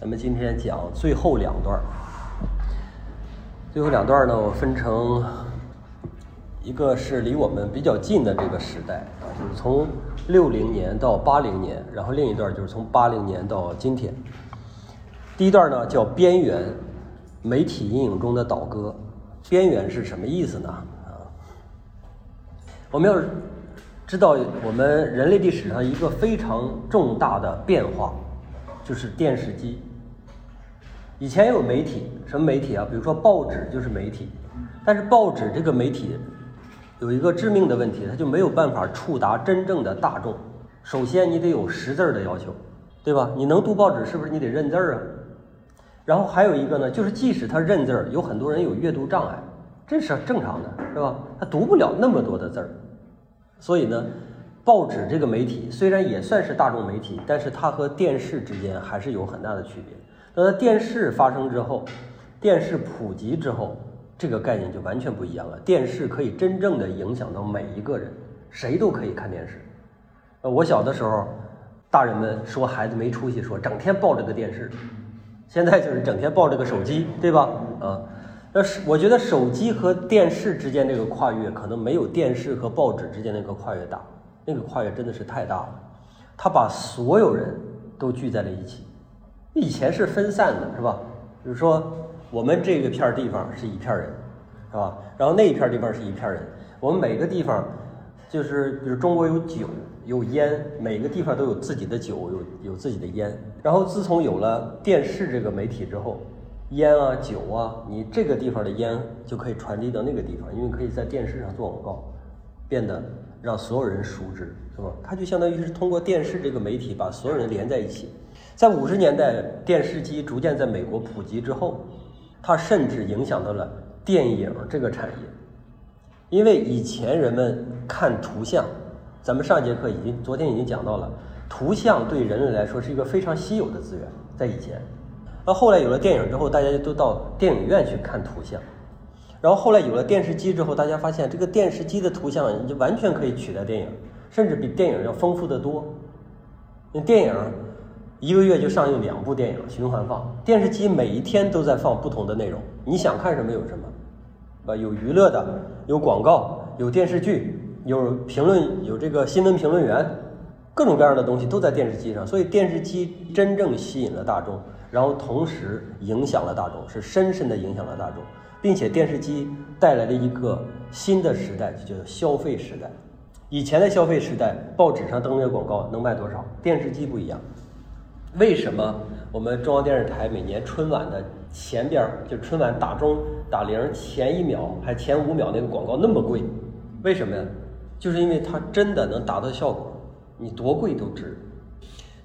咱们今天讲最后两段儿。最后两段呢，我分成一个是离我们比较近的这个时代啊，就是从六零年到八零年，然后另一段就是从八零年到今天。第一段呢叫边缘，媒体阴影中的倒戈。边缘是什么意思呢？啊，我们要知道我们人类历史上一个非常重大的变化，就是电视机。以前有媒体，什么媒体啊？比如说报纸就是媒体，但是报纸这个媒体有一个致命的问题，它就没有办法触达真正的大众。首先，你得有识字儿的要求，对吧？你能读报纸，是不是你得认字儿啊？然后还有一个呢，就是即使他认字儿，有很多人有阅读障碍，这是正常的，是吧？他读不了那么多的字儿，所以呢，报纸这个媒体虽然也算是大众媒体，但是它和电视之间还是有很大的区别。那在电视发生之后，电视普及之后，这个概念就完全不一样了。电视可以真正的影响到每一个人，谁都可以看电视。呃，我小的时候，大人们说孩子没出息，说整天抱着个电视，现在就是整天抱着个手机，对吧？啊，那是我觉得手机和电视之间这个跨越，可能没有电视和报纸之间那个跨越大。那个跨越真的是太大了，它把所有人都聚在了一起。以前是分散的，是吧？比如说，我们这个片儿地方是一片人，是吧？然后那一片地方是一片人。我们每个地方，就是比如中国有酒有烟，每个地方都有自己的酒，有有自己的烟。然后自从有了电视这个媒体之后，烟啊酒啊，你这个地方的烟就可以传递到那个地方，因为可以在电视上做广告，变得让所有人熟知，是吧？它就相当于是通过电视这个媒体把所有人连在一起。在五十年代，电视机逐渐在美国普及之后，它甚至影响到了电影这个产业。因为以前人们看图像，咱们上节课已经昨天已经讲到了，图像对人类来说是一个非常稀有的资源。在以前，那后来有了电影之后，大家就都到电影院去看图像。然后后来有了电视机之后，大家发现这个电视机的图像就完全可以取代电影，甚至比电影要丰富的多。那电影。一个月就上映两部电影，循环放。电视机每一天都在放不同的内容，你想看什么有什么，啊，有娱乐的，有广告，有电视剧，有评论，有这个新闻评论员，各种各样的东西都在电视机上。所以电视机真正吸引了大众，然后同时影响了大众，是深深的影响了大众，并且电视机带来了一个新的时代，就叫消费时代。以前的消费时代，报纸上登个广告能卖多少？电视机不一样。为什么我们中央电视台每年春晚的前边儿，就春晚打钟打铃前一秒还前五秒那个广告那么贵？为什么呀？就是因为它真的能达到效果，你多贵都值。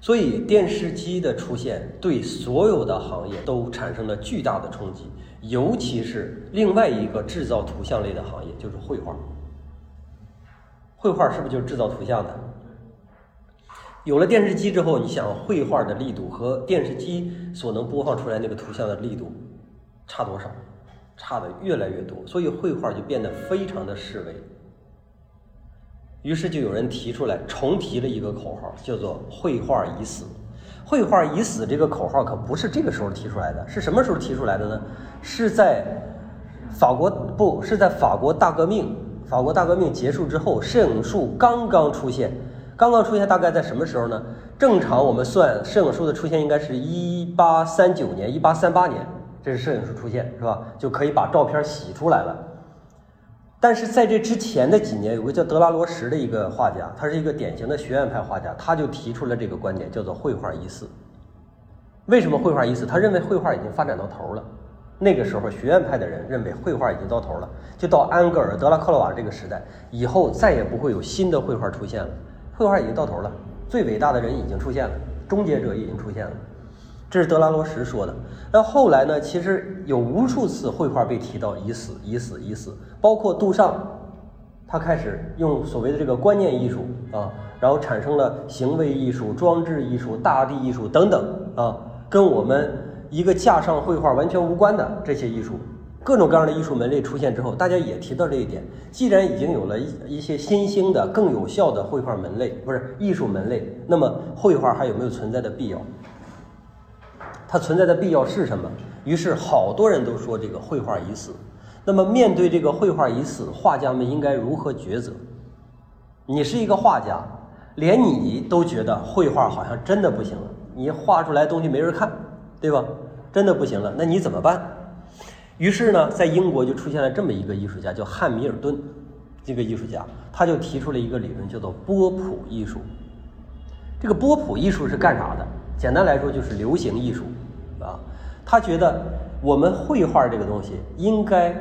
所以电视机的出现对所有的行业都产生了巨大的冲击，尤其是另外一个制造图像类的行业，就是绘画。绘画是不是就是制造图像的？有了电视机之后，你想绘画的力度和电视机所能播放出来那个图像的力度差多少？差的越来越多，所以绘画就变得非常的式微。于是就有人提出来，重提了一个口号，叫做“绘画已死”。绘画已死这个口号可不是这个时候提出来的，是什么时候提出来的呢？是在法国不是在法国大革命，法国大革命结束之后，摄影术刚刚出现。刚刚出现大概在什么时候呢？正常我们算摄影术的出现应该是一八三九年、一八三八年，这是摄影术出现，是吧？就可以把照片洗出来了。但是在这之前的几年，有个叫德拉罗什的一个画家，他是一个典型的学院派画家，他就提出了这个观点，叫做绘画已死。为什么绘画已死？他认为绘画已经发展到头了。那个时候，学院派的人认为绘画已经到头了，就到安格尔、德拉克洛瓦这个时代以后，再也不会有新的绘画出现了。绘画已经到头了，最伟大的人已经出现了，终结者已经出现了，这是德拉罗什说的。那后来呢？其实有无数次绘画被提到已死、已死、已死，包括杜尚，他开始用所谓的这个观念艺术啊，然后产生了行为艺术、装置艺术、大地艺术等等啊，跟我们一个架上绘画完全无关的这些艺术。各种各样的艺术门类出现之后，大家也提到这一点。既然已经有了一一些新兴的、更有效的绘画门类，不是艺术门类，那么绘画还有没有存在的必要？它存在的必要是什么？于是好多人都说这个绘画已死。那么面对这个绘画已死，画家们应该如何抉择？你是一个画家，连你都觉得绘画好像真的不行了，你画出来东西没人看，对吧？真的不行了，那你怎么办？于是呢，在英国就出现了这么一个艺术家，叫汉密尔顿，这个艺术家他就提出了一个理论，叫做波普艺术。这个波普艺术是干啥的？简单来说就是流行艺术，啊，他觉得我们绘画这个东西应该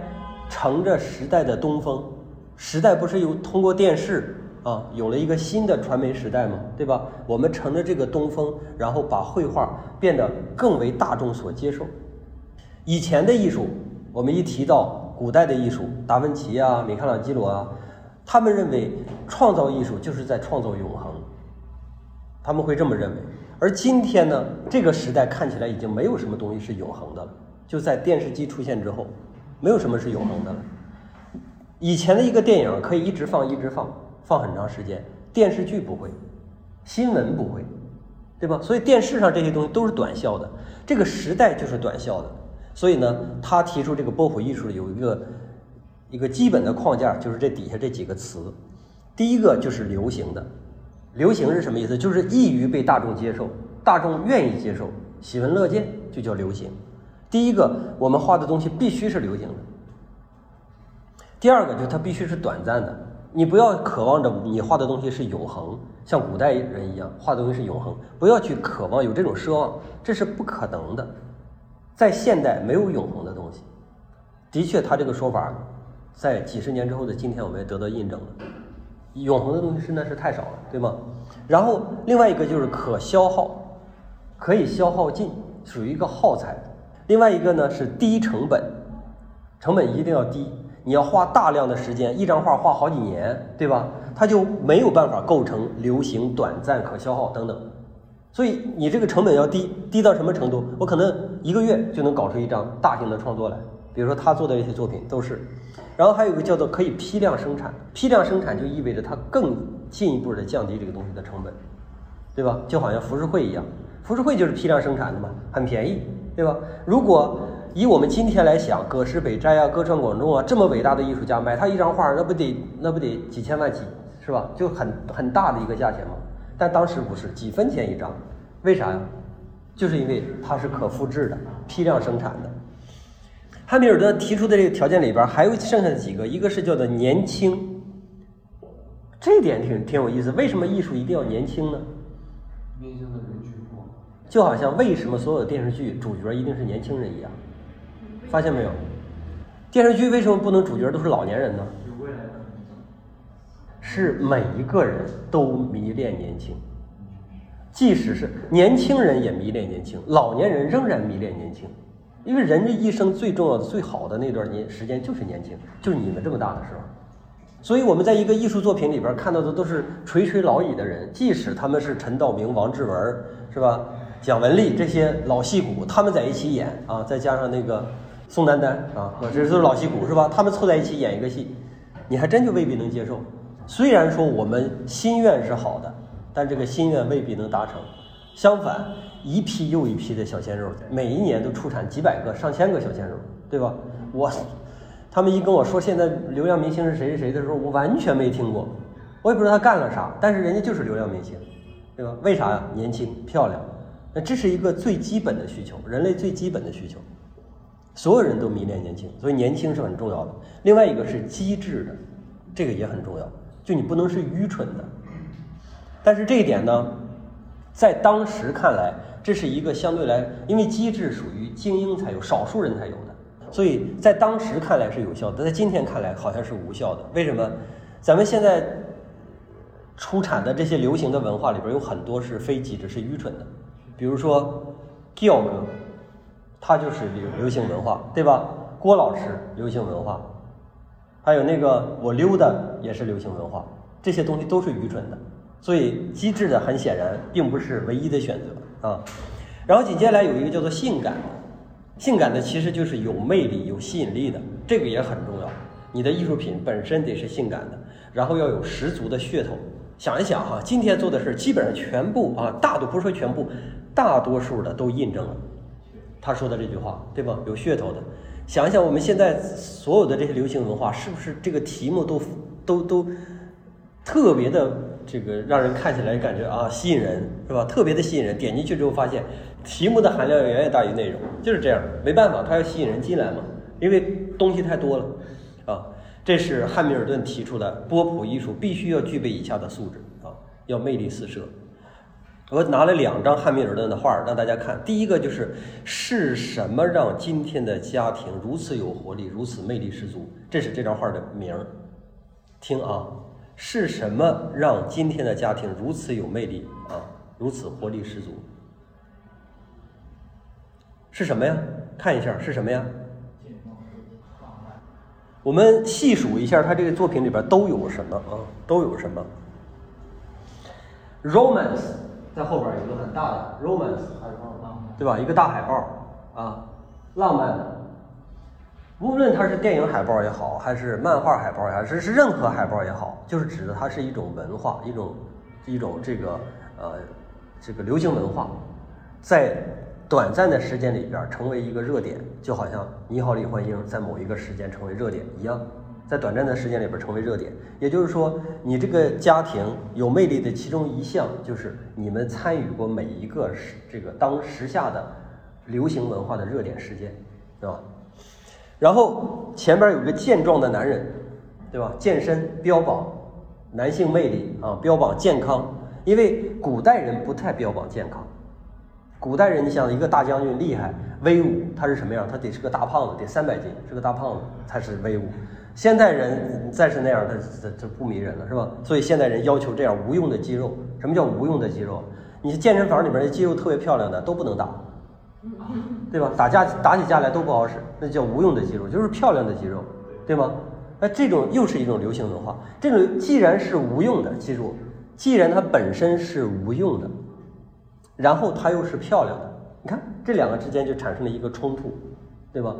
乘着时代的东风，时代不是有通过电视啊，有了一个新的传媒时代嘛，对吧？我们乘着这个东风，然后把绘画变得更为大众所接受。以前的艺术，我们一提到古代的艺术，达芬奇啊、米开朗基罗啊，他们认为创造艺术就是在创造永恒。他们会这么认为，而今天呢，这个时代看起来已经没有什么东西是永恒的了。就在电视机出现之后，没有什么是永恒的了。以前的一个电影可以一直放，一直放，放很长时间。电视剧不会，新闻不会，对吧？所以电视上这些东西都是短效的。这个时代就是短效的。所以呢，他提出这个波普艺术有一个一个基本的框架，就是这底下这几个词。第一个就是流行的。流行是什么意思？就是易于被大众接受，大众愿意接受，喜闻乐见，就叫流行。第一个，我们画的东西必须是流行的。第二个，就它必须是短暂的。你不要渴望着你画的东西是永恒，像古代人一样画的东西是永恒，不要去渴望有这种奢望，这是不可能的。在现代，没有永恒的东西。的确，他这个说法，在几十年之后的今天，我们也得到印证了。永恒的东西实在是太少了，对吗？然后另外一个就是可消耗，可以消耗尽，属于一个耗材。另外一个呢是低成本，成本一定要低。你要花大量的时间，一张画画好几年，对吧？它就没有办法构成流行、短暂、可消耗等等。所以你这个成本要低，低到什么程度？我可能一个月就能搞出一张大型的创作来。比如说他做的一些作品都是。然后还有一个叫做可以批量生产，批量生产就意味着它更进一步的降低这个东西的成本，对吧？就好像浮世绘一样，浮世绘就是批量生产的嘛，很便宜，对吧？如果以我们今天来想，葛饰北斋啊、歌川广重啊这么伟大的艺术家，买他一张画，那不得那不得几千万几，是吧？就很很大的一个价钱嘛。但当时不是几分钱一张，为啥呀？就是因为它是可复制的，批量生产的。汉密尔顿提出的这个条件里边，还有剩下的几个，一个是叫做年轻，这点挺挺有意思。为什么艺术一定要年轻呢？年轻的人去过，就好像为什么所有的电视剧主角一定是年轻人一样，发现没有？电视剧为什么不能主角都是老年人呢？是每一个人都迷恋年轻，即使是年轻人也迷恋年轻，老年人仍然迷恋年轻。因为人这一生最重要的、最好的那段年时间就是年轻，就是你们这么大的时候，所以我们在一个艺术作品里边看到的都是垂垂老矣的人，即使他们是陈道明、王志文，是吧？蒋雯丽这些老戏骨，他们在一起演啊，再加上那个宋丹丹啊，这都是老戏骨，是吧？他们凑在一起演一个戏，你还真就未必能接受。虽然说我们心愿是好的，但这个心愿未必能达成。相反。一批又一批的小鲜肉，每一年都出产几百个、上千个小鲜肉，对吧？我，他们一跟我说现在流量明星是谁谁谁的时候，我完全没听过，我也不知道他干了啥，但是人家就是流量明星，对吧？为啥呀？年轻、漂亮，那这是一个最基本的需求，人类最基本的需求，所有人都迷恋年轻，所以年轻是很重要的。另外一个是机智的，这个也很重要，就你不能是愚蠢的。但是这一点呢，在当时看来。这是一个相对来，因为机制属于精英才有，少数人才有的，所以在当时看来是有效的，在今天看来好像是无效的。为什么？咱们现在出产的这些流行的文化里边有很多是非机智、是愚蠢的。比如说，g i l 哥，他就是流流行文化，对吧？郭老师流行文化，还有那个我溜达也是流行文化，这些东西都是愚蠢的。所以机智的很显然并不是唯一的选择。啊，然后紧接下来有一个叫做性感的，性感的其实就是有魅力、有吸引力的，这个也很重要。你的艺术品本身得是性感的，然后要有十足的噱头。想一想哈，今天做的事基本上全部啊，大多不说全部，大多数的都印证了，他说的这句话，对吧？有噱头的。想一想，我们现在所有的这些流行文化，是不是这个题目都都都特别的这个让人看起来感觉啊吸引人，是吧？特别的吸引人。点进去之后发现，题目的含量远远大于内容，就是这样。没办法，它要吸引人进来嘛，因为东西太多了啊。这是汉密尔顿提出的波普艺术必须要具备以下的素质啊，要魅力四射。我拿了两张汉密尔顿的画让大家看。第一个就是是什么让今天的家庭如此有活力、如此魅力十足？这是这张画的名儿。听啊，是什么让今天的家庭如此有魅力啊、如此活力十足？是什么呀？看一下是什么呀？我们细数一下他这个作品里边都有什么啊？都有什么？Romance。在后边有一个很大的 romance，对吧？一个大海报啊，浪漫的。无论它是电影海报也好，还是漫画海报也好，是是任何海报也好，就是指的它是一种文化，一种一种这个呃这个流行文化，在短暂的时间里边成为一个热点，就好像《你好，李焕英》在某一个时间成为热点一样。在短暂的时间里边成为热点，也就是说，你这个家庭有魅力的其中一项就是你们参与过每一个时这个当时下的流行文化的热点事件，对吧？然后前边有个健壮的男人，对吧？健身标榜男性魅力啊，标榜健康，因为古代人不太标榜健康。古代人，你想一个大将军厉害威武，他是什么样？他得是个大胖子，得三百斤，是个大胖子才是威武。现代人再是那样，他这这不迷人了，是吧？所以现代人要求这样无用的肌肉。什么叫无用的肌肉？你健身房里面的肌肉特别漂亮的都不能打，对吧？打架打起架来都不好使，那叫无用的肌肉，就是漂亮的肌肉，对吗？那这种又是一种流行文化。这种既然是无用的，记住，既然它本身是无用的，然后它又是漂亮的，你看这两个之间就产生了一个冲突，对吧？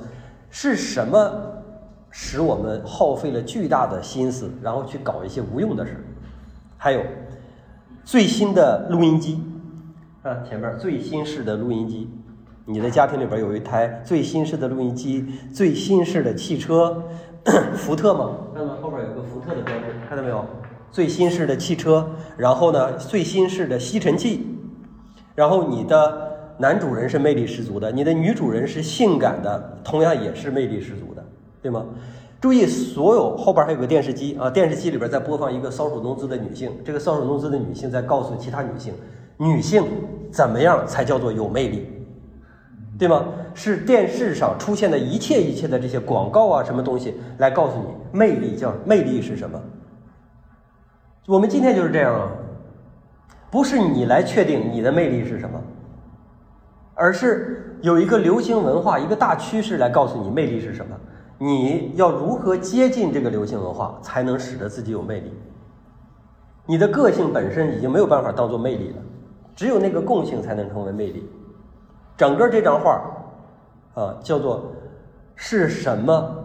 是什么？使我们耗费了巨大的心思，然后去搞一些无用的事儿。还有最新的录音机啊，前面最新式的录音机，你的家庭里边有一台最新式的录音机，最新式的汽车，福特吗？看到后边有个福特的标志，看到没有？最新式的汽车，然后呢，最新式的吸尘器，然后你的男主人是魅力十足的，你的女主人是性感的，同样也是魅力十足的。对吗？注意，所有后边还有个电视机啊，电视机里边在播放一个搔首弄姿的女性，这个搔首弄姿的女性在告诉其他女性，女性怎么样才叫做有魅力，对吗？是电视上出现的一切一切的这些广告啊，什么东西来告诉你魅力叫魅力是什么？我们今天就是这样啊，不是你来确定你的魅力是什么，而是有一个流行文化一个大趋势来告诉你魅力是什么。你要如何接近这个流行文化，才能使得自己有魅力？你的个性本身已经没有办法当做魅力了，只有那个共性才能成为魅力。整个这张画，啊，叫做是什么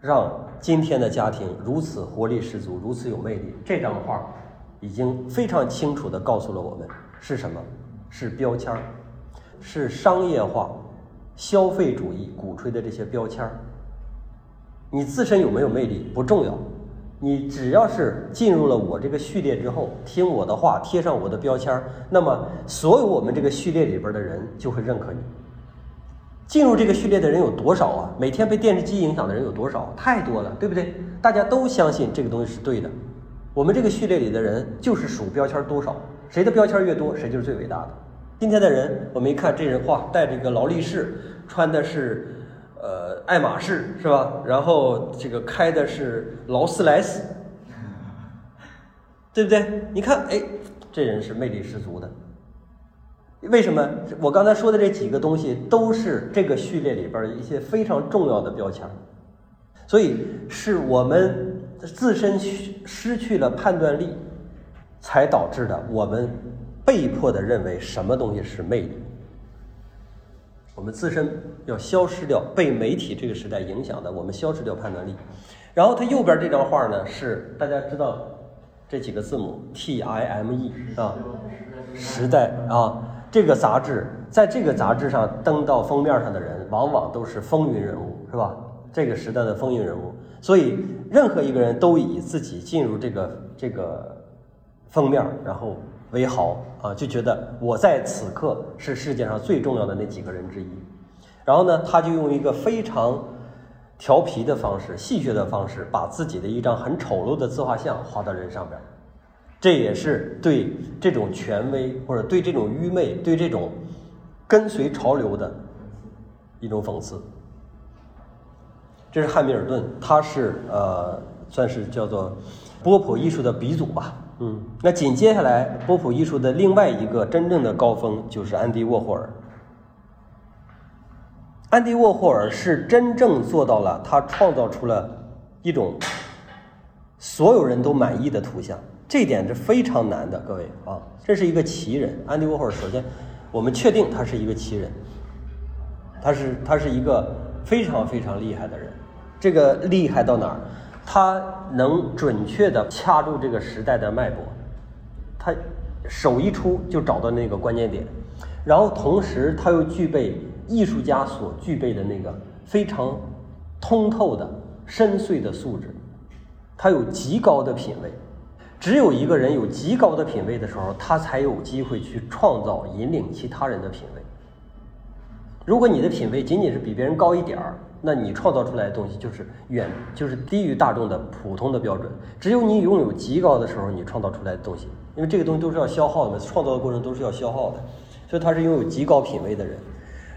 让今天的家庭如此活力十足、如此有魅力？这张画已经非常清楚地告诉了我们是什么？是标签儿，是商业化、消费主义鼓吹的这些标签儿。你自身有没有魅力不重要，你只要是进入了我这个序列之后，听我的话，贴上我的标签，那么所有我们这个序列里边的人就会认可你。进入这个序列的人有多少啊？每天被电视机影响的人有多少？太多了，对不对？大家都相信这个东西是对的。我们这个序列里的人就是数标签多少，谁的标签越多，谁就是最伟大的。今天的人，我们一看这人，哇，带着一个劳力士，穿的是。呃，爱马仕是吧？然后这个开的是劳斯莱斯，对不对？你看，哎，这人是魅力十足的。为什么？我刚才说的这几个东西都是这个序列里边一些非常重要的标签，所以是我们自身失去了判断力，才导致的。我们被迫的认为什么东西是魅力。我们自身要消失掉被媒体这个时代影响的，我们消失掉判断力。然后它右边这张画呢，是大家知道这几个字母 T I M E 啊，时代啊，这个杂志在这个杂志上登到封面上的人，往往都是风云人物，是吧？这个时代的风云人物，所以任何一个人都以自己进入这个这个封面，然后为豪啊，就觉得我在此刻是世界上最重要的那几个人之一。然后呢，他就用一个非常调皮的方式、戏谑的方式，把自己的一张很丑陋的自画像画到人上边。这也是对这种权威或者对这种愚昧、对这种跟随潮流的一种讽刺。这是汉密尔顿，他是呃，算是叫做波普艺术的鼻祖吧。嗯，那紧接下来，波普艺术的另外一个真正的高峰就是安迪沃霍尔。安迪沃霍尔是真正做到了，他创造出了一种所有人都满意的图像，这点是非常难的，各位啊，这是一个奇人。安迪沃霍尔，首先我们确定他是一个奇人，他是他是一个非常非常厉害的人。这个厉害到哪儿？他能准确地掐住这个时代的脉搏，他手一出就找到那个关键点，然后同时他又具备艺术家所具备的那个非常通透的深邃的素质，他有极高的品味。只有一个人有极高的品味的时候，他才有机会去创造引领其他人的品味。如果你的品味仅仅是比别人高一点儿，那你创造出来的东西就是远就是低于大众的普通的标准。只有你拥有极高的时候，你创造出来的东西，因为这个东西都是要消耗的，创造的过程都是要消耗的，所以他是拥有极高品位的人。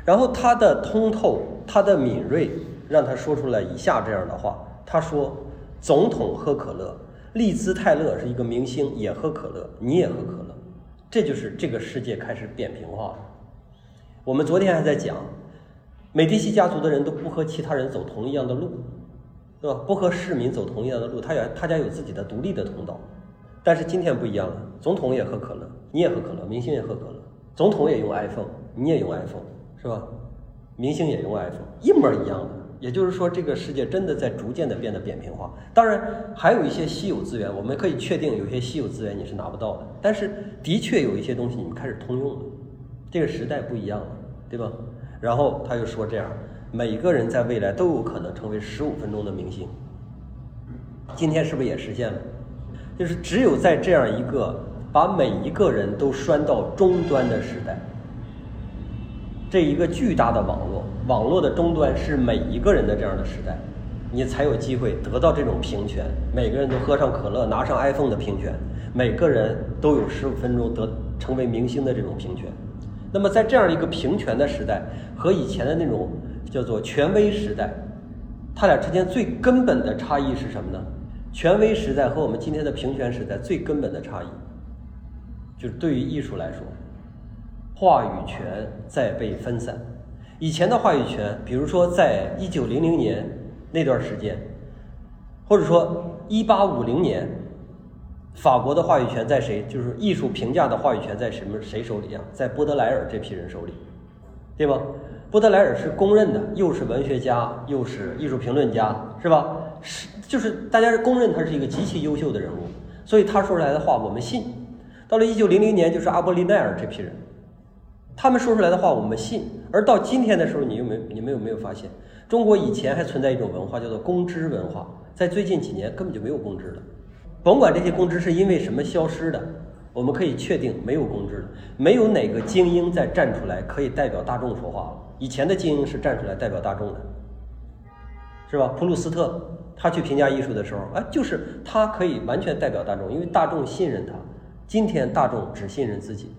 然后他的通透，他的敏锐，让他说出来以下这样的话：他说，总统喝可乐，利兹泰勒是一个明星，也喝可乐，你也喝可乐，这就是这个世界开始扁平化了。我们昨天还在讲。美第奇家族的人都不和其他人走同一样的路，对吧？不和市民走同一样的路，他有他家有自己的独立的通道。但是今天不一样了，总统也喝可乐，你也喝可乐，明星也喝可乐，总统也用 iPhone，你也用 iPhone，是吧？明星也用 iPhone，一模一样的。也就是说，这个世界真的在逐渐的变得扁平化。当然，还有一些稀有资源，我们可以确定有些稀有资源你是拿不到的。但是，的确有一些东西你们开始通用了。这个时代不一样了，对吧？然后他又说：“这样，每个人在未来都有可能成为十五分钟的明星。今天是不是也实现了？就是只有在这样一个把每一个人都拴到终端的时代，这一个巨大的网络，网络的终端是每一个人的这样的时代，你才有机会得到这种平权。每个人都喝上可乐，拿上 iPhone 的平权，每个人都有十五分钟得成为明星的这种平权。”那么，在这样一个平权的时代和以前的那种叫做权威时代，它俩之间最根本的差异是什么呢？权威时代和我们今天的平权时代最根本的差异，就是对于艺术来说，话语权在被分散。以前的话语权，比如说在一九零零年那段时间，或者说一八五零年。法国的话语权在谁？就是艺术评价的话语权在什么谁手里啊？在波德莱尔这批人手里，对吧？波德莱尔是公认的，又是文学家，又是艺术评论家，是吧？是，就是大家是公认他是一个极其优秀的人物，所以他说出来的话我们信。到了一九零零年，就是阿波利奈尔这批人，他们说出来的话我们信。而到今天的时候，你有没有你们有没有发现，中国以前还存在一种文化叫做公知文化，在最近几年根本就没有公知了。甭管这些公知是因为什么消失的，我们可以确定没有公知了，没有哪个精英再站出来可以代表大众说话了。以前的精英是站出来代表大众的，是吧？普鲁斯特他去评价艺术的时候，哎，就是他可以完全代表大众，因为大众信任他。今天大众只信任自己，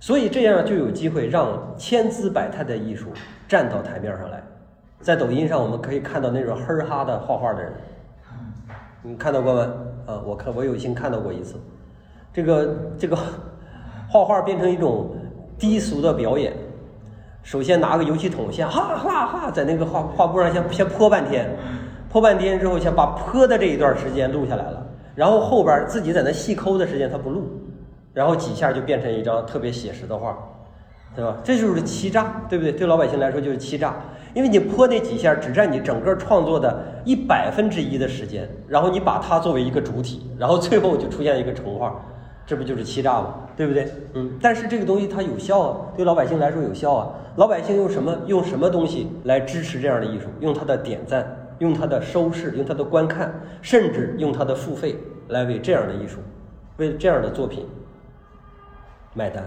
所以这样就有机会让千姿百态的艺术站到台面上来。在抖音上，我们可以看到那种哼哈的画画的人。你看到过吗？啊，我看我有幸看到过一次，这个这个画画变成一种低俗的表演。首先拿个油漆桶，先哈哈哈在那个画画布上先先泼半天，泼半天之后，先把泼的这一段时间录下来了，然后后边自己在那细抠的时间他不录，然后几下就变成一张特别写实的画，对吧？这就是欺诈，对不对？对老百姓来说就是欺诈。因为你泼那几下只占你整个创作的一百分之一的时间，然后你把它作为一个主体，然后最后就出现一个成画，这不就是欺诈吗？对不对？嗯，但是这个东西它有效啊，对老百姓来说有效啊。老百姓用什么用什么东西来支持这样的艺术？用他的点赞，用他的收视，用他的观看，甚至用他的付费来为这样的艺术，为这样的作品买单。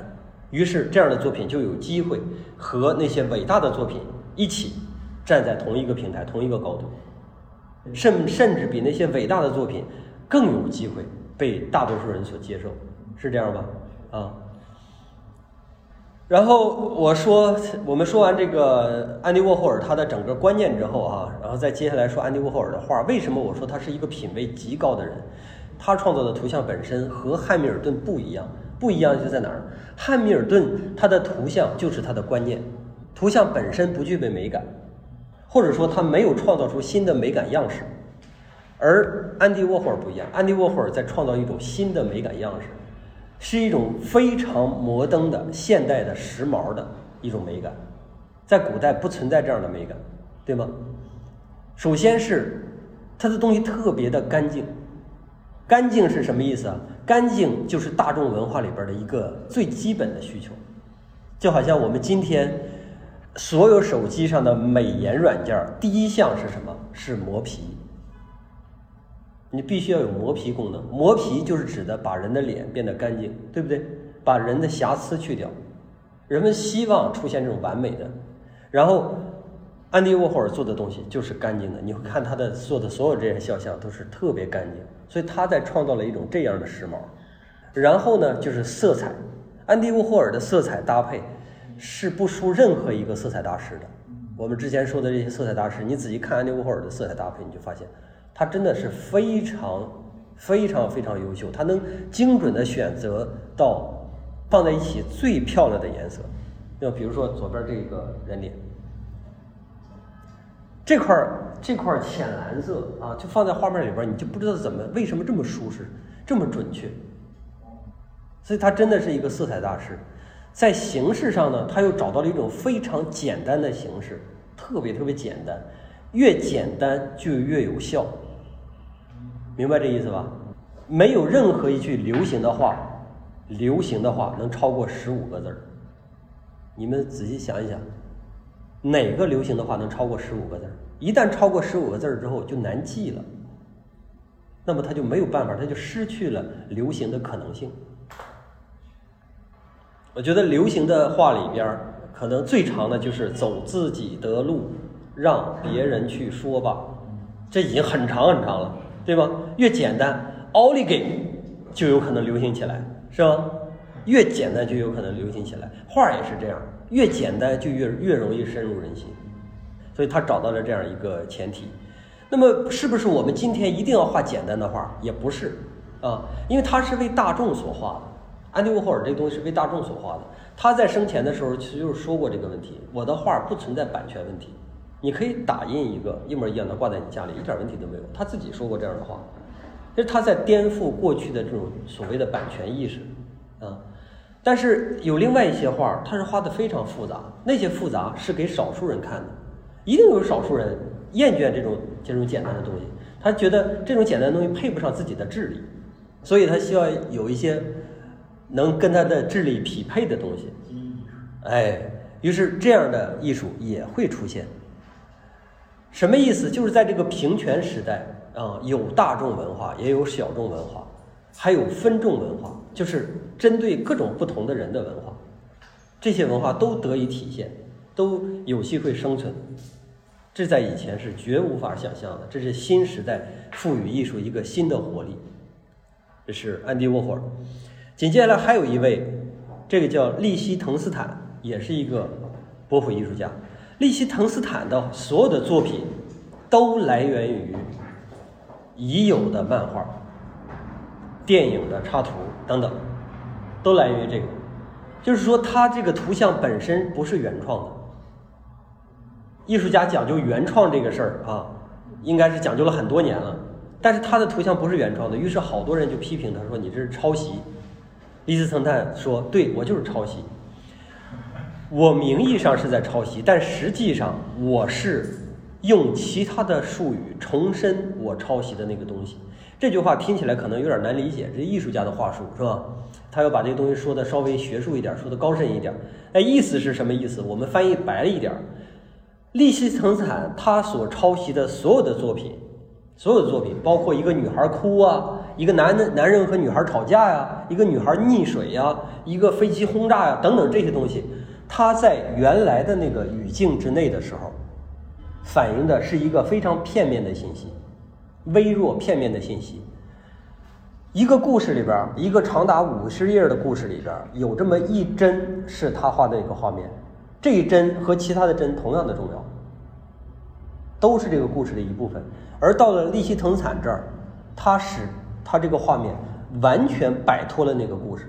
于是这样的作品就有机会和那些伟大的作品一起站在同一个平台、同一个高度，甚甚至比那些伟大的作品更有机会被大多数人所接受，是这样吧？啊。然后我说，我们说完这个安迪沃霍尔他的整个观念之后啊，然后再接下来说安迪沃霍尔的画。为什么我说他是一个品味极高的人？他创作的图像本身和汉密尔顿不一样。不一样就在哪儿？汉密尔顿他的图像就是他的观念，图像本身不具备美感，或者说它没有创造出新的美感样式，而安迪沃霍尔不一样，安迪沃霍尔在创造一种新的美感样式，是一种非常摩登的、现代的、时髦的一种美感，在古代不存在这样的美感，对吗？首先是他的东西特别的干净。干净是什么意思啊？干净就是大众文化里边的一个最基本的需求，就好像我们今天所有手机上的美颜软件，第一项是什么？是磨皮。你必须要有磨皮功能，磨皮就是指的把人的脸变得干净，对不对？把人的瑕疵去掉。人们希望出现这种完美的，然后。安迪沃霍尔做的东西就是干净的，你会看他的做的所有这些肖像都是特别干净，所以他在创造了一种这样的时髦。然后呢，就是色彩，安迪沃霍尔的色彩搭配是不输任何一个色彩大师的。我们之前说的这些色彩大师，你仔细看安迪沃霍尔的色彩搭配，你就发现他真的是非常非常非常优秀，他能精准的选择到放在一起最漂亮的颜色。就比如说左边这个人脸。这块这块浅蓝色啊，就放在画面里边，你就不知道怎么为什么这么舒适，这么准确。所以他真的是一个色彩大师，在形式上呢，他又找到了一种非常简单的形式，特别特别简单，越简单就越有效。明白这意思吧？没有任何一句流行的话，流行的话能超过十五个字儿。你们仔细想一想。哪个流行的话能超过十五个字儿？一旦超过十五个字儿之后就难记了，那么它就没有办法，它就失去了流行的可能性。我觉得流行的话里边儿，可能最长的就是“走自己的路，让别人去说吧”，这已经很长很长了，对吧？越简单，奥利给就有可能流行起来，是吧？越简单就有可能流行起来，画也是这样。越简单就越越容易深入人心，所以他找到了这样一个前提。那么，是不是我们今天一定要画简单的画？也不是啊，因为他是为大众所画的。安迪沃霍尔这个东西是为大众所画的。他在生前的时候其实就是说过这个问题：我的画不存在版权问题，你可以打印一个一模一样的挂在你家里，一点问题都没有。他自己说过这样的话，就是他在颠覆过去的这种所谓的版权意识啊。但是有另外一些画，它是画的非常复杂，那些复杂是给少数人看的，一定有少数人厌倦这种这种简单的东西，他觉得这种简单的东西配不上自己的智力，所以他需要有一些能跟他的智力匹配的东西。嗯哎，于是这样的艺术也会出现。什么意思？就是在这个平权时代啊，有大众文化，也有小众文化。还有分众文化，就是针对各种不同的人的文化，这些文化都得以体现，都有机会生存。这在以前是绝无法想象的。这是新时代赋予艺术一个新的活力。这是安迪沃霍尔。紧接下来还有一位，这个叫利希滕斯坦，也是一个波普艺术家。利希滕斯坦的所有的作品都来源于已有的漫画。电影的插图等等，都来源于这个，就是说，他这个图像本身不是原创的。艺术家讲究原创这个事儿啊，应该是讲究了很多年了。但是他的图像不是原创的，于是好多人就批评他说：“你这是抄袭。”李斯曾泰说：“对我就是抄袭，我名义上是在抄袭，但实际上我是用其他的术语重申我抄袭的那个东西。”这句话听起来可能有点难理解，这艺术家的话术是吧？他要把这个东西说的稍微学术一点，说的高深一点。哎，意思是什么意思？我们翻译白了一点，利希滕斯坦他所抄袭的所有的作品，所有的作品，包括一个女孩哭啊，一个男的男人和女孩吵架呀，一个女孩溺水呀，一个飞机轰炸呀，等等这些东西，他在原来的那个语境之内的时候，反映的是一个非常片面的信息。微弱片面的信息，一个故事里边，一个长达五十页的故事里边，有这么一帧是他画的一个画面，这一帧和其他的帧同样的重要，都是这个故事的一部分。而到了利希滕斯坦这儿，他使他这个画面完全摆脱了那个故事，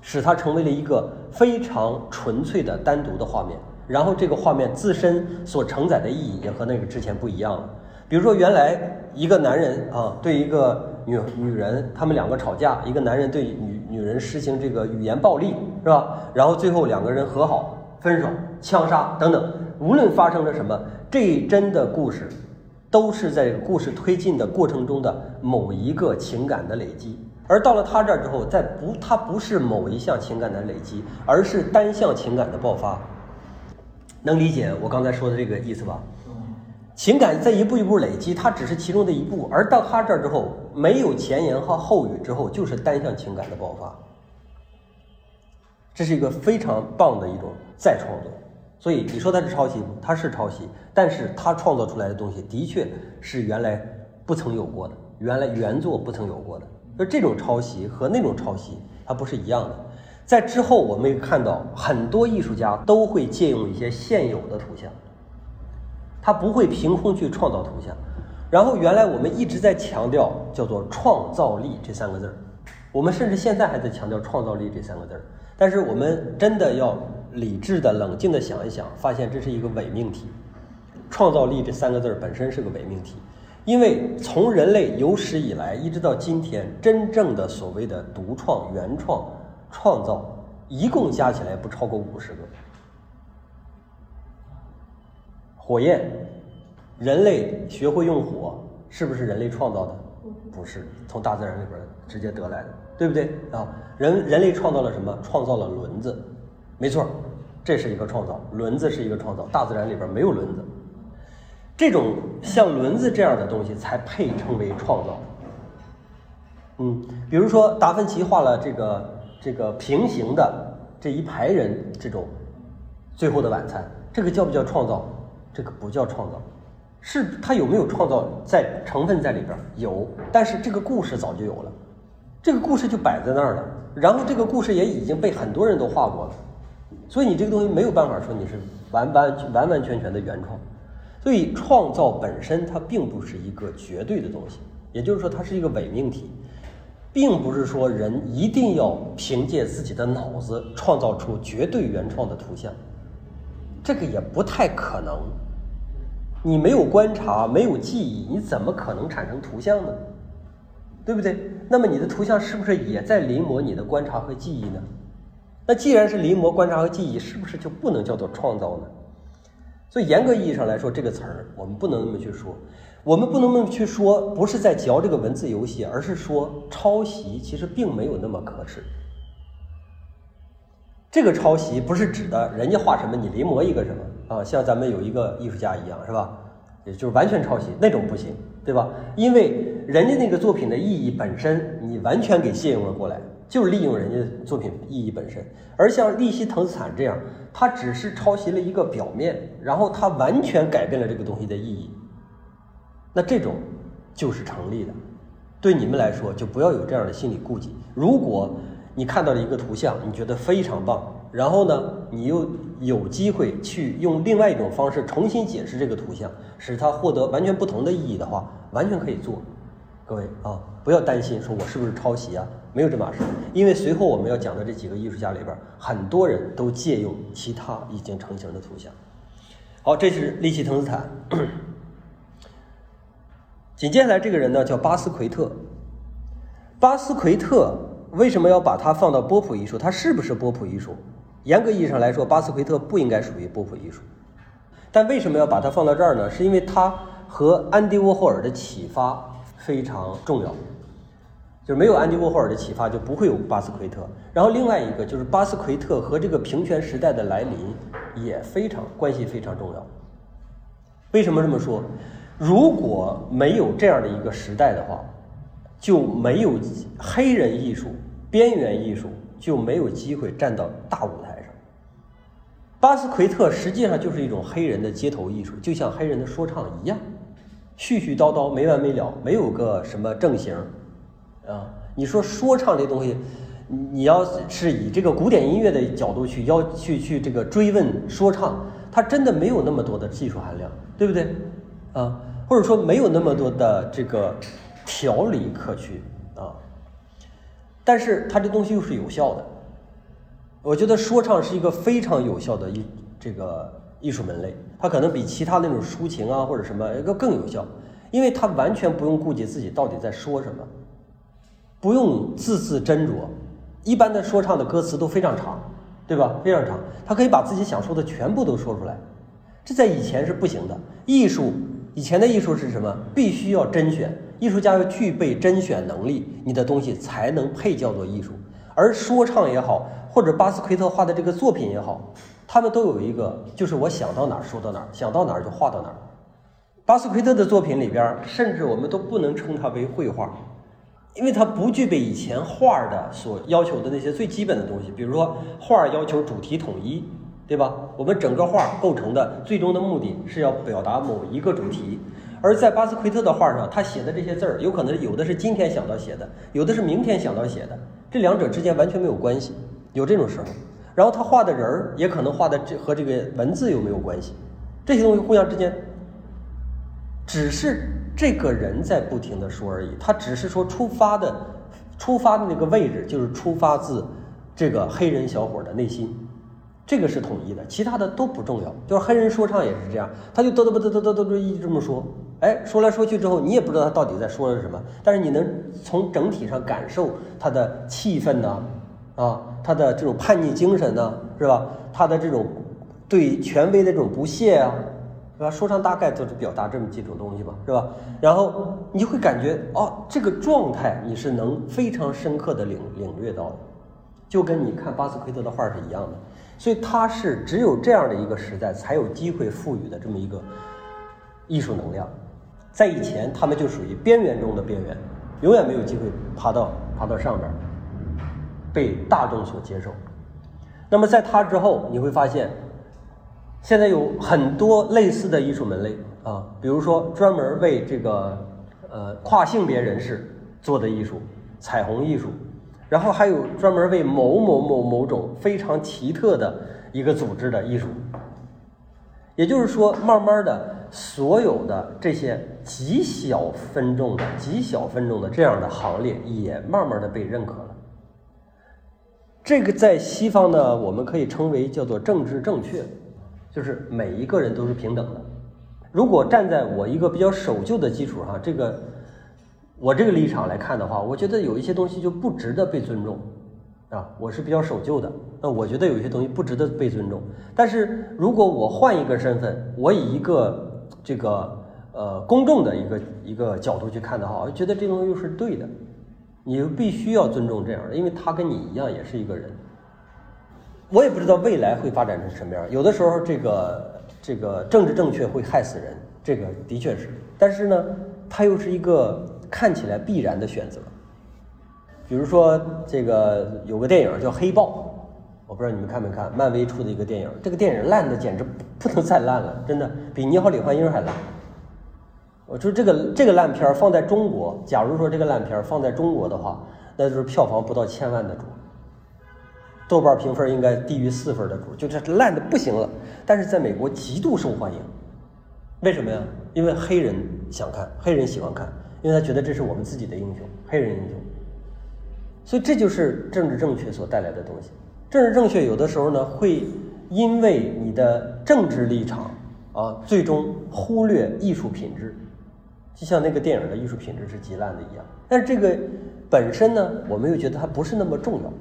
使它成为了一个非常纯粹的单独的画面。然后这个画面自身所承载的意义也和那个之前不一样了。比如说，原来一个男人啊对一个女女人，他们两个吵架，一个男人对女女人实行这个语言暴力，是吧？然后最后两个人和好、分手、枪杀等等，无论发生了什么，这一帧的故事，都是在故事推进的过程中的某一个情感的累积。而到了他这儿之后，在不，他不是某一项情感的累积，而是单向情感的爆发。能理解我刚才说的这个意思吧？情感在一步一步累积，它只是其中的一步，而到他这儿之后，没有前言和后语之后，就是单向情感的爆发。这是一个非常棒的一种再创作。所以你说它是抄袭，它是抄袭，但是它创造出来的东西的确是原来不曾有过的，原来原作不曾有过的。而这种抄袭和那种抄袭，它不是一样的。在之后，我们看到很多艺术家都会借用一些现有的图像。他不会凭空去创造图像，然后原来我们一直在强调叫做创造力这三个字儿，我们甚至现在还在强调创造力这三个字儿，但是我们真的要理智的、冷静的想一想，发现这是一个伪命题。创造力这三个字本身是个伪命题，因为从人类有史以来一直到今天，真正的所谓的独创、原创、创造，一共加起来不超过五十个。火焰，人类学会用火，是不是人类创造的？不是，从大自然里边直接得来的，对不对啊？人人类创造了什么？创造了轮子，没错，这是一个创造，轮子是一个创造。大自然里边没有轮子，这种像轮子这样的东西才配称为创造。嗯，比如说达芬奇画了这个这个平行的这一排人这种《最后的晚餐》，这个叫不叫创造？这个不叫创造，是他有没有创造在成分在里边有，但是这个故事早就有了，这个故事就摆在那儿了，然后这个故事也已经被很多人都画过了，所以你这个东西没有办法说你是完完完完全全的原创，所以创造本身它并不是一个绝对的东西，也就是说它是一个伪命题，并不是说人一定要凭借自己的脑子创造出绝对原创的图像。这个也不太可能，你没有观察，没有记忆，你怎么可能产生图像呢？对不对？那么你的图像是不是也在临摹你的观察和记忆呢？那既然是临摹、观察和记忆，是不是就不能叫做创造呢？所以严格意义上来说，这个词儿我们不能那么去说，我们不能那么去说，不是在嚼这个文字游戏，而是说抄袭其实并没有那么可耻。这个抄袭不是指的人家画什么你临摹一个什么啊，像咱们有一个艺术家一样是吧？也就是完全抄袭那种不行，对吧？因为人家那个作品的意义本身你完全给借用了过来，就是利用人家作品意义本身。而像利希滕斯坦这样，他只是抄袭了一个表面，然后他完全改变了这个东西的意义，那这种就是成立的。对你们来说就不要有这样的心理顾忌。如果你看到了一个图像，你觉得非常棒，然后呢，你又有机会去用另外一种方式重新解释这个图像，使它获得完全不同的意义的话，完全可以做。各位啊，不要担心说我是不是抄袭啊，没有这码事。因为随后我们要讲的这几个艺术家里边，很多人都借用其他已经成型的图像。好，这是利希滕斯坦。紧接下来这个人呢，叫巴斯奎特。巴斯奎特。为什么要把它放到波普艺术？它是不是波普艺术？严格意义上来说，巴斯奎特不应该属于波普艺术。但为什么要把它放到这儿呢？是因为它和安迪沃霍尔的启发非常重要。就是没有安迪沃霍尔的启发，就不会有巴斯奎特。然后另外一个就是巴斯奎特和这个平权时代的来临也非常关系非常重要。为什么这么说？如果没有这样的一个时代的话，就没有黑人艺术、边缘艺术就没有机会站到大舞台上。巴斯奎特实际上就是一种黑人的街头艺术，就像黑人的说唱一样，絮絮叨叨没完没了，没有个什么正形。啊，你说说唱这东西，你要是以这个古典音乐的角度去要去去这个追问说唱，它真的没有那么多的技术含量，对不对？啊，或者说没有那么多的这个条理可去啊。但是它这东西又是有效的，我觉得说唱是一个非常有效的艺这个艺术门类，它可能比其他那种抒情啊或者什么一个更有效，因为它完全不用顾及自己到底在说什么。不用字字斟酌，一般的说唱的歌词都非常长，对吧？非常长，他可以把自己想说的全部都说出来，这在以前是不行的。艺术以前的艺术是什么？必须要甄选，艺术家要具备甄选能力，你的东西才能配叫做艺术。而说唱也好，或者巴斯奎特画的这个作品也好，他们都有一个，就是我想到哪儿说到哪儿，想到哪儿就画到哪儿。巴斯奎特的作品里边，甚至我们都不能称它为绘画。因为它不具备以前画的所要求的那些最基本的东西，比如说画要求主题统一，对吧？我们整个画构成的最终的目的是要表达某一个主题，而在巴斯奎特的画上，他写的这些字儿，有可能有的是今天想到写的，有的是明天想到写的，这两者之间完全没有关系，有这种时候。然后他画的人儿也可能画的这和这个文字又没有关系，这些东西互相之间只是。这个人在不停的说而已，他只是说出发的，出发的那个位置就是出发自这个黑人小伙的内心，这个是统一的，其他的都不重要。就是黑人说唱也是这样，他就嘚嘚啵嘚嘚嘚嘚一直这么说，哎，说来说去之后，你也不知道他到底在说的是什么，但是你能从整体上感受他的气氛呢，啊，他的这种叛逆精神呢，是吧？他的这种对权威的这种不屑啊。对吧？说唱大概就是表达这么几种东西吧，是吧？然后你就会感觉哦，这个状态你是能非常深刻的领领略到的，就跟你看巴斯奎特的画是一样的。所以他是只有这样的一个时代才有机会赋予的这么一个艺术能量。在以前，他们就属于边缘中的边缘，永远没有机会爬到爬到上边，被大众所接受。那么在他之后，你会发现。现在有很多类似的艺术门类啊，比如说专门为这个呃跨性别人士做的艺术，彩虹艺术，然后还有专门为某某某某种非常奇特的一个组织的艺术。也就是说，慢慢的，所有的这些极小分众的、极小分众的这样的行列，也慢慢的被认可了。这个在西方呢，我们可以称为叫做政治正确。就是每一个人都是平等的。如果站在我一个比较守旧的基础上，这个我这个立场来看的话，我觉得有一些东西就不值得被尊重啊。我是比较守旧的，那我觉得有些东西不值得被尊重。但是如果我换一个身份，我以一个这个呃公众的一个一个角度去看的话，我觉得这东西又是对的。你必须要尊重这样的，因为他跟你一样也是一个人。我也不知道未来会发展成什么样。有的时候，这个这个政治正确会害死人，这个的确是。但是呢，它又是一个看起来必然的选择。比如说，这个有个电影叫《黑豹》，我不知道你们看没看，漫威出的一个电影。这个电影烂的简直不能再烂了，真的比《你好，李焕英》还烂。我说这个这个烂片放在中国，假如说这个烂片放在中国的话，那就是票房不到千万的主。豆瓣评分应该低于四分的主，就这烂的不行了。但是在美国极度受欢迎，为什么呀？因为黑人想看，黑人喜欢看，因为他觉得这是我们自己的英雄，黑人英雄。所以这就是政治正确所带来的东西。政治正确有的时候呢，会因为你的政治立场啊，最终忽略艺术品质，就像那个电影的艺术品质是极烂的一样。但是这个本身呢，我们又觉得它不是那么重要。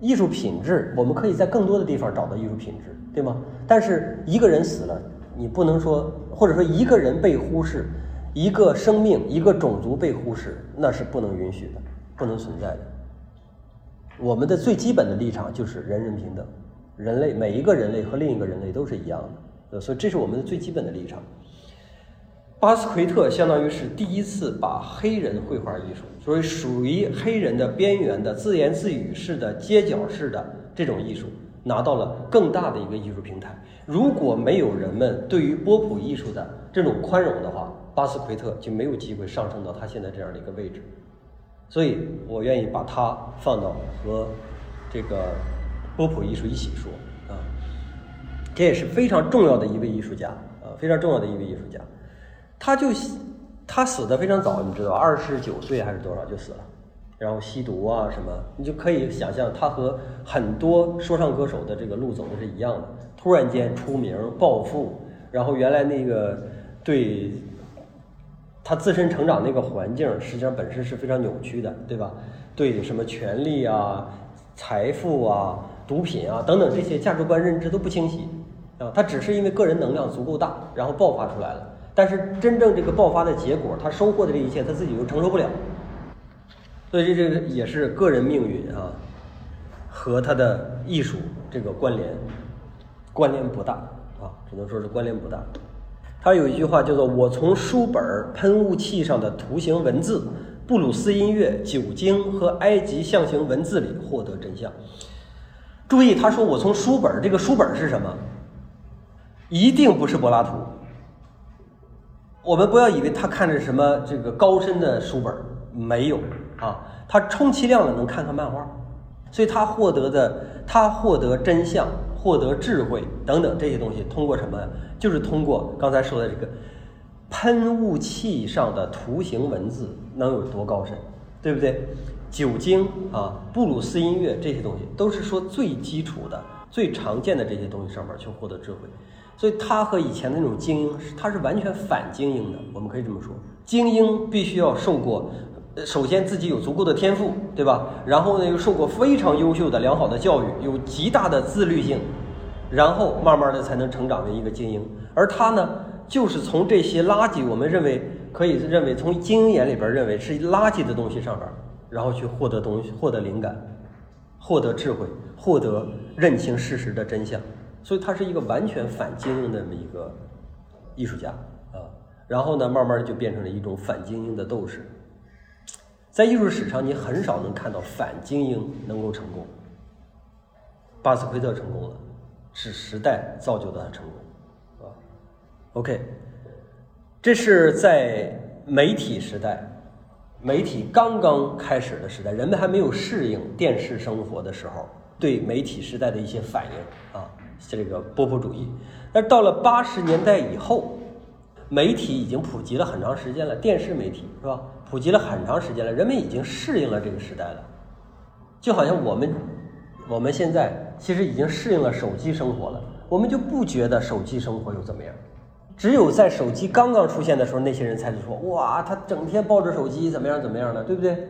艺术品质，我们可以在更多的地方找到艺术品质，对吗？但是一个人死了，你不能说，或者说一个人被忽视，一个生命、一个种族被忽视，那是不能允许的，不能存在的。我们的最基本的立场就是人人平等，人类每一个人类和另一个人类都是一样的，呃所以这是我们的最基本的立场。巴斯奎特相当于是第一次把黑人绘画艺术，所以属于黑人的边缘的自言自语式的街角式的这种艺术，拿到了更大的一个艺术平台。如果没有人们对于波普艺术的这种宽容的话，巴斯奎特就没有机会上升到他现在这样的一个位置。所以我愿意把它放到和这个波普艺术一起说啊，这也是非常重要的一位艺术家啊，非常重要的一位艺术家。他就他死的非常早，你知道，二十九岁还是多少就死了，然后吸毒啊什么，你就可以想象他和很多说唱歌手的这个路走的是一样的，突然间出名暴富，然后原来那个对他自身成长那个环境，实际上本身是非常扭曲的，对吧？对什么权利啊、财富啊、毒品啊等等这些价值观认知都不清晰啊，他只是因为个人能量足够大，然后爆发出来了。但是真正这个爆发的结果，他收获的这一切，他自己又承受不了，所以这这也是个人命运啊和他的艺术这个关联关联不大啊，只能说是关联不大。他有一句话叫做“我从书本、喷雾器上的图形文字、布鲁斯音乐、酒精和埃及象形文字里获得真相”。注意，他说“我从书本”，这个书本是什么？一定不是柏拉图。我们不要以为他看着什么这个高深的书本，没有啊，他充其量的能看看漫画，所以他获得的，他获得真相、获得智慧等等这些东西，通过什么呀？就是通过刚才说的这个喷雾器上的图形文字能有多高深，对不对？酒精啊，布鲁斯音乐这些东西，都是说最基础的、最常见的这些东西上面去获得智慧。所以他和以前的那种精英，他是完全反精英的。我们可以这么说，精英必须要受过，首先自己有足够的天赋，对吧？然后呢，又受过非常优秀的、良好的教育，有极大的自律性，然后慢慢的才能成长为一个精英。而他呢，就是从这些垃圾，我们认为可以认为从精英眼里边认为是垃圾的东西上边，然后去获得东西，获得灵感，获得智慧，获得认清事实的真相。所以他是一个完全反精英的这么一个艺术家啊，然后呢，慢慢就变成了一种反精英的斗士。在艺术史上，你很少能看到反精英能够成功。巴斯奎特成功了，是时代造就的他成功啊。OK，这是在媒体时代，媒体刚刚开始的时代，人们还没有适应电视生活的时候，对媒体时代的一些反应啊。这个波普主义，但到了八十年代以后，媒体已经普及了很长时间了，电视媒体是吧？普及了很长时间了，人们已经适应了这个时代了，就好像我们我们现在其实已经适应了手机生活了，我们就不觉得手机生活又怎么样？只有在手机刚刚出现的时候，那些人才是说哇，他整天抱着手机怎么样怎么样的，对不对？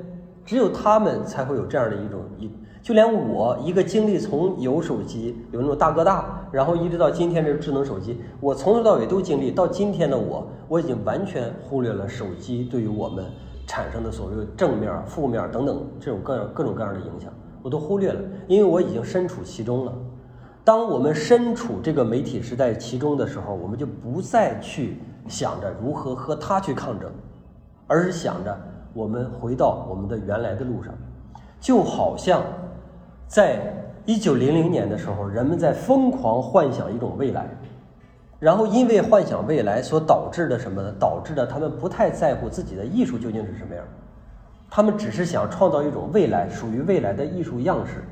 只有他们才会有这样的一种一。就连我一个经历从有手机有那种大哥大，然后一直到今天这智能手机，我从头到尾都经历。到今天的我，我已经完全忽略了手机对于我们产生的所谓正面、负面等等这种各样各种各样的影响，我都忽略了，因为我已经身处其中了。当我们身处这个媒体时代其中的时候，我们就不再去想着如何和他去抗争，而是想着我们回到我们的原来的路上，就好像。在一九零零年的时候，人们在疯狂幻想一种未来，然后因为幻想未来所导致的什么呢？导致的他们不太在乎自己的艺术究竟是什么样，他们只是想创造一种未来，属于未来的艺术样式。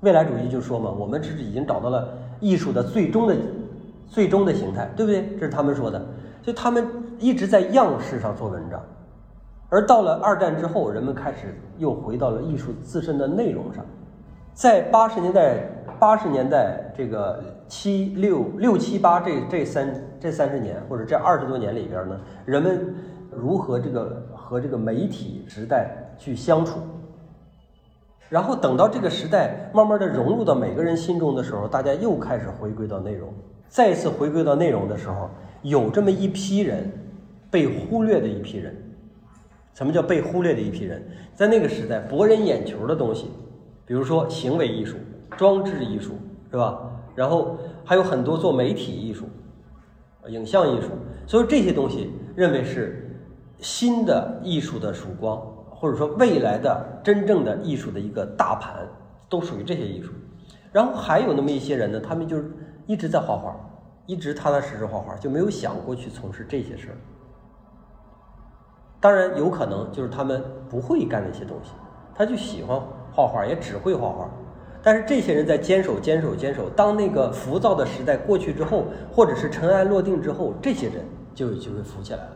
未来主义就说嘛，我们这是已经找到了艺术的最终的、最终的形态，对不对？这是他们说的，所以他们一直在样式上做文章。而到了二战之后，人们开始又回到了艺术自身的内容上。在八十年代，八十年代这个七六六七八这这三这三十年或者这二十多年里边呢，人们如何这个和这个媒体时代去相处？然后等到这个时代慢慢的融入到每个人心中的时候，大家又开始回归到内容，再次回归到内容的时候，有这么一批人，被忽略的一批人。什么叫被忽略的一批人？在那个时代，博人眼球的东西，比如说行为艺术、装置艺术，是吧？然后还有很多做媒体艺术、影像艺术，所以这些东西认为是新的艺术的曙光，或者说未来的真正的艺术的一个大盘，都属于这些艺术。然后还有那么一些人呢，他们就是一直在画画，一直踏踏实实画画，就没有想过去从事这些事儿。当然有可能就是他们不会干那些东西，他就喜欢画画，也只会画画。但是这些人在坚守、坚守、坚守，当那个浮躁的时代过去之后，或者是尘埃落定之后，这些人就有机会浮起来了。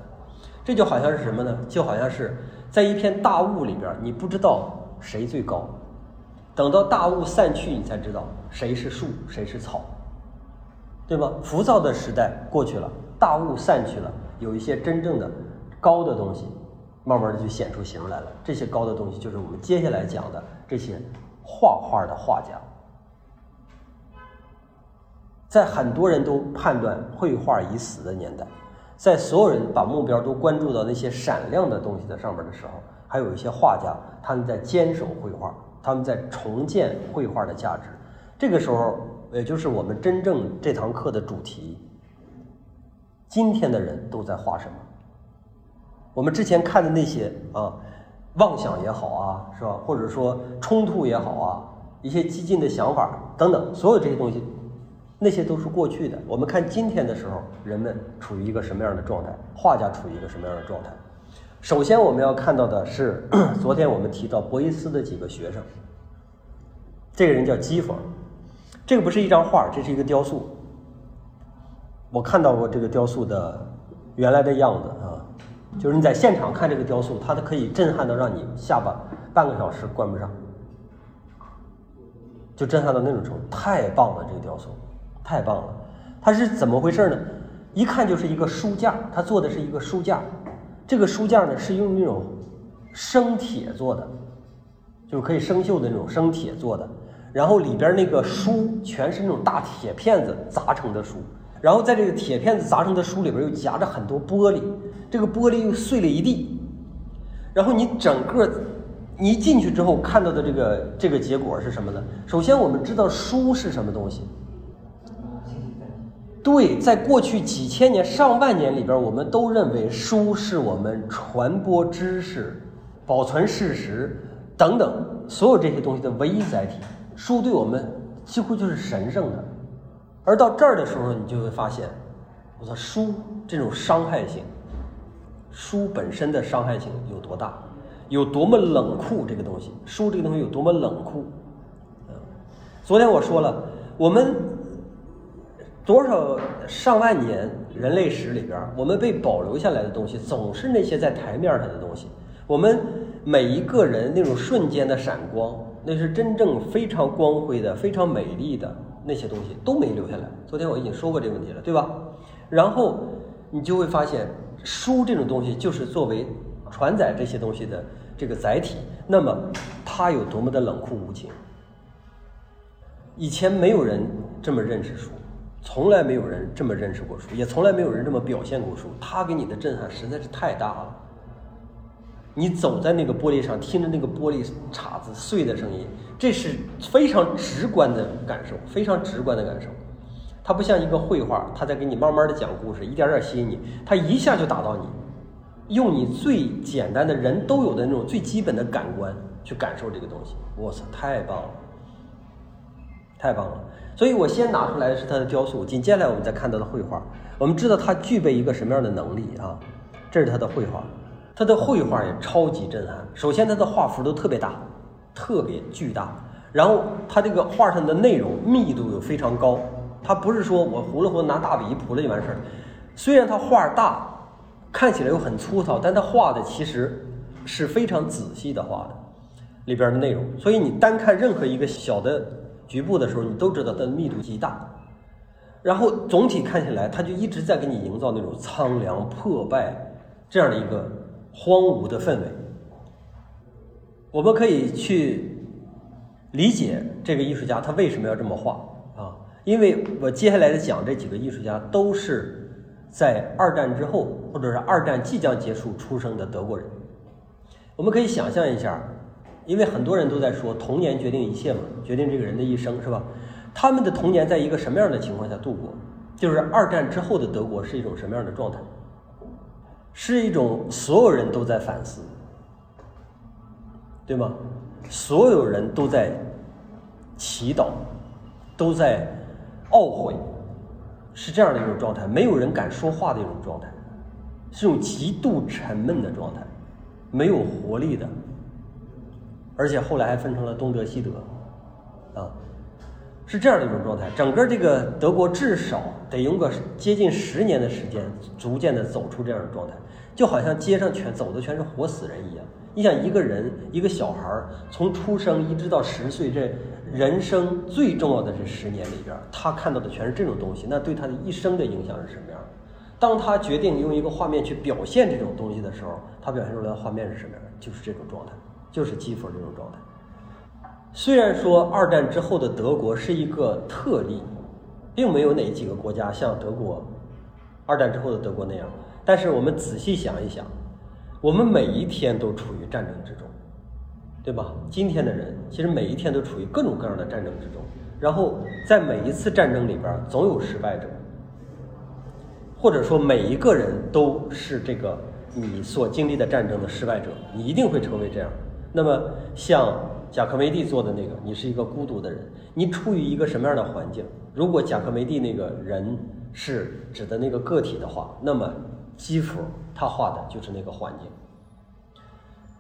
这就好像是什么呢？就好像是在一片大雾里边，你不知道谁最高，等到大雾散去，你才知道谁是树，谁是草，对吗？浮躁的时代过去了，大雾散去了，有一些真正的。高的东西，慢慢的就显出形来了。这些高的东西，就是我们接下来讲的这些画画的画家。在很多人都判断绘画已死的年代，在所有人把目标都关注到那些闪亮的东西的上面的时候，还有一些画家，他们在坚守绘画，他们在重建绘画的价值。这个时候，也就是我们真正这堂课的主题：今天的人都在画什么？我们之前看的那些啊，妄想也好啊，是吧？或者说冲突也好啊，一些激进的想法等等，所有这些东西，那些都是过去的。我们看今天的时候，人们处于一个什么样的状态？画家处于一个什么样的状态？首先，我们要看到的是，昨天我们提到博伊斯的几个学生。这个人叫基弗，这个不是一张画，这是一个雕塑。我看到过这个雕塑的原来的样子啊。就是你在现场看这个雕塑，它都可以震撼到让你下巴半个小时关不上，就震撼到那种程度，太棒了！这个雕塑太棒了，它是怎么回事呢？一看就是一个书架，它做的是一个书架，这个书架呢是用那种生铁做的，就是可以生锈的那种生铁做的，然后里边那个书全是那种大铁片子砸成的书。然后在这个铁片子砸成的书里边又夹着很多玻璃，这个玻璃又碎了一地。然后你整个你一进去之后看到的这个这个结果是什么呢？首先我们知道书是什么东西。对，在过去几千年、上万年里边，我们都认为书是我们传播知识、保存事实等等所有这些东西的唯一载体。书对我们几乎就是神圣的。而到这儿的时候，你就会发现，我操，书这种伤害性，书本身的伤害性有多大，有多么冷酷？这个东西，书这个东西有多么冷酷？昨天我说了，我们多少上万年人类史里边，我们被保留下来的东西，总是那些在台面上的东西。我们每一个人那种瞬间的闪光，那是真正非常光辉的、非常美丽的。那些东西都没留下来。昨天我已经说过这个问题了，对吧？然后你就会发现，书这种东西就是作为传载这些东西的这个载体。那么它有多么的冷酷无情？以前没有人这么认识书，从来没有人这么认识过书，也从来没有人这么表现过书。它给你的震撼实在是太大了。你走在那个玻璃上，听着那个玻璃碴子碎的声音。这是非常直观的感受，非常直观的感受。它不像一个绘画，它在给你慢慢的讲故事，一点点吸引你，它一下就打到你，用你最简单的人都有的那种最基本的感官去感受这个东西。我操，太棒了，太棒了！所以我先拿出来的是它的雕塑，紧接下来我们再看到的绘画。我们知道它具备一个什么样的能力啊？这是它的绘画，它的绘画也超级震撼。首先，它的画幅都特别大。特别巨大，然后它这个画上的内容密度又非常高，它不是说我糊了糊拿大笔一涂了就完事儿。虽然它画大，看起来又很粗糙，但它画的其实是非常仔细的画的里边的内容。所以你单看任何一个小的局部的时候，你都知道它的密度极大。然后总体看起来，它就一直在给你营造那种苍凉破败这样的一个荒芜的氛围。我们可以去理解这个艺术家他为什么要这么画啊？因为我接下来的讲这几个艺术家都是在二战之后，或者是二战即将结束出生的德国人。我们可以想象一下，因为很多人都在说童年决定一切嘛，决定这个人的一生，是吧？他们的童年在一个什么样的情况下度过？就是二战之后的德国是一种什么样的状态？是一种所有人都在反思，对吗？所有人都在祈祷，都在懊悔，是这样的一种状态。没有人敢说话的一种状态，是一种极度沉闷的状态，没有活力的。而且后来还分成了东德、西德，啊，是这样的一种状态。整个这个德国至少得用个接近十年的时间，逐渐的走出这样的状态。就好像街上全走的全是活死人一样。你想，一个人一个小孩儿从出生一直到十岁，这人生最重要的这十年里边，他看到的全是这种东西，那对他的一生的影响是什么样？当他决定用一个画面去表现这种东西的时候，他表现出来的画面是什么样？就是这种状态，就是基辅这种状态。虽然说二战之后的德国是一个特例，并没有哪几个国家像德国二战之后的德国那样。但是我们仔细想一想，我们每一天都处于战争之中，对吧？今天的人其实每一天都处于各种各样的战争之中，然后在每一次战争里边总有失败者，或者说每一个人都是这个你所经历的战争的失败者，你一定会成为这样。那么像贾科梅蒂做的那个，你是一个孤独的人，你处于一个什么样的环境？如果贾科梅蒂那个人是指的那个个体的话，那么。基辅他画的就是那个环境。